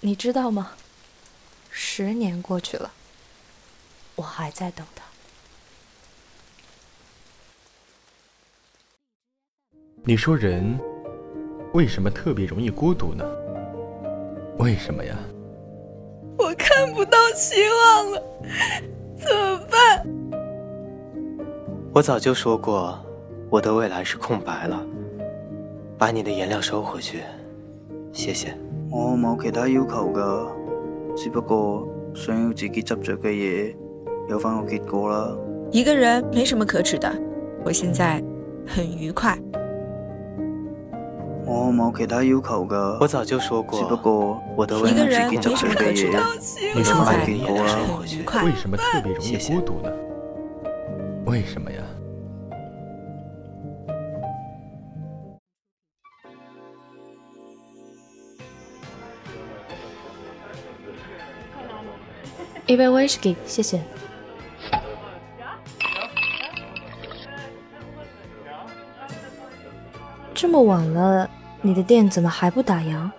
你知道吗？十年过去了，我还在等他。你说人为什么特别容易孤独呢？为什么呀？我看不到希望了，怎么办？我早就说过，我的未来是空白了。把你的颜料收回去，谢谢。我冇其他要求噶，只不过想要自己执着嘅嘢有翻个结果啦。一个人没什么可耻的，我现在很愉快。我冇其他要求噶，我早就说过，只不过我的未一个来人没什么可耻的，你说我现在很愉快为。什么特别容易孤独呢？为什么呀？一杯威士忌，谢谢。这么晚了，你的店怎么还不打烊？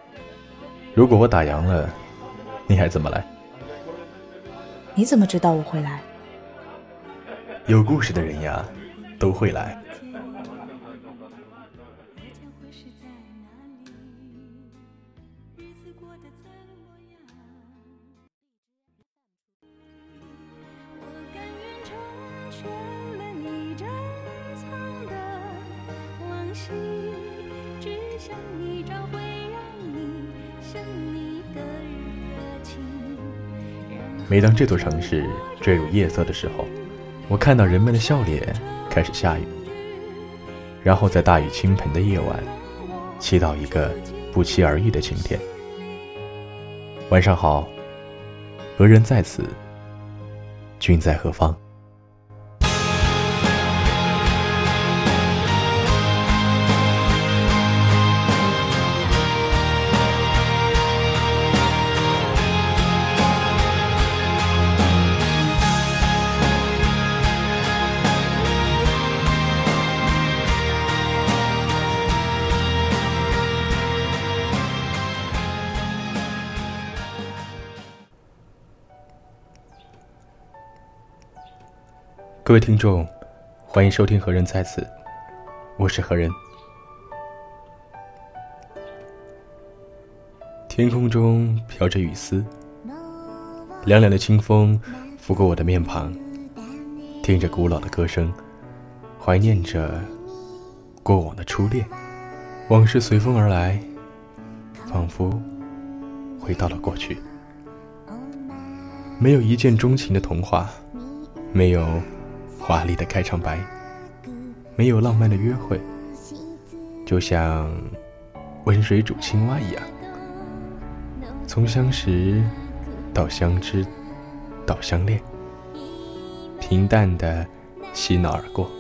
如果我打烊了，你还怎么来？你怎么知道我会来？有故事的人呀，都会来。全了你珍藏的往昔，只想一朝会让你想你的热情。每当这座城市坠入夜色的时候，我看到人们的笑脸开始下雨，然后在大雨倾盆的夜晚，祈祷一个不期而遇的晴天。晚上好，何人在此？君在何方？各位听众，欢迎收听《何人在此》，我是何人。天空中飘着雨丝，凉凉的清风拂过我的面庞，听着古老的歌声，怀念着过往的初恋，往事随风而来，仿佛回到了过去。没有一见钟情的童话，没有。华丽的开场白，没有浪漫的约会，就像温水煮青蛙一样，从相识到相知到相恋，平淡的嬉闹而过，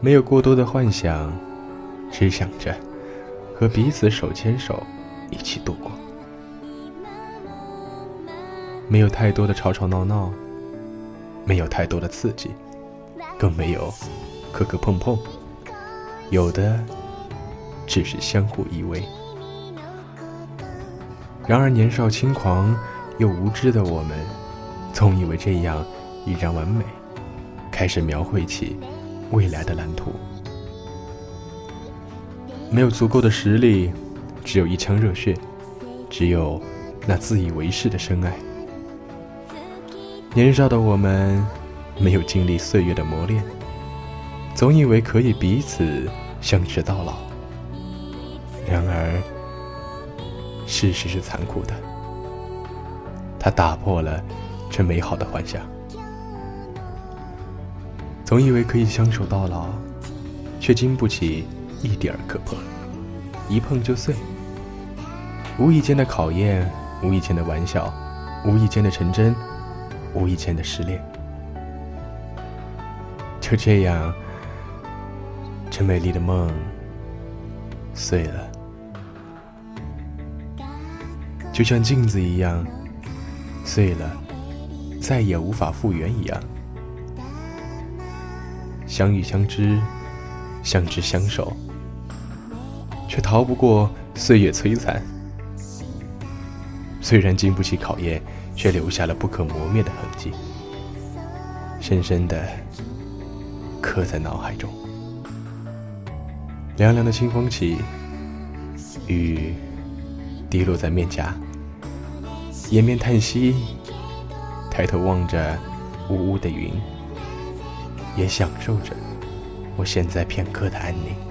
没有过多的幻想，只想着和彼此手牵手一起度过，没有太多的吵吵闹闹。没有太多的刺激，更没有磕磕碰碰，有的只是相互依偎。然而年少轻狂又无知的我们，总以为这样已然完美，开始描绘起未来的蓝图。没有足够的实力，只有一腔热血，只有那自以为是的深爱。年少的我们，没有经历岁月的磨练，总以为可以彼此相持到老。然而，事实是残酷的，它打破了这美好的幻想。总以为可以相守到老，却经不起一点儿磕碰，一碰就碎。无意间的考验，无意间的玩笑，无意间的成真。无意间的失恋，就这样，这美丽的梦碎了，就像镜子一样碎了，再也无法复原一样。相遇相知，相知相守，却逃不过岁月摧残。虽然经不起考验，却留下了不可磨灭的痕迹，深深的刻在脑海中。凉凉的清风起，雨滴落在面颊，掩面叹息，抬头望着呜呜的云，也享受着我现在片刻的安宁。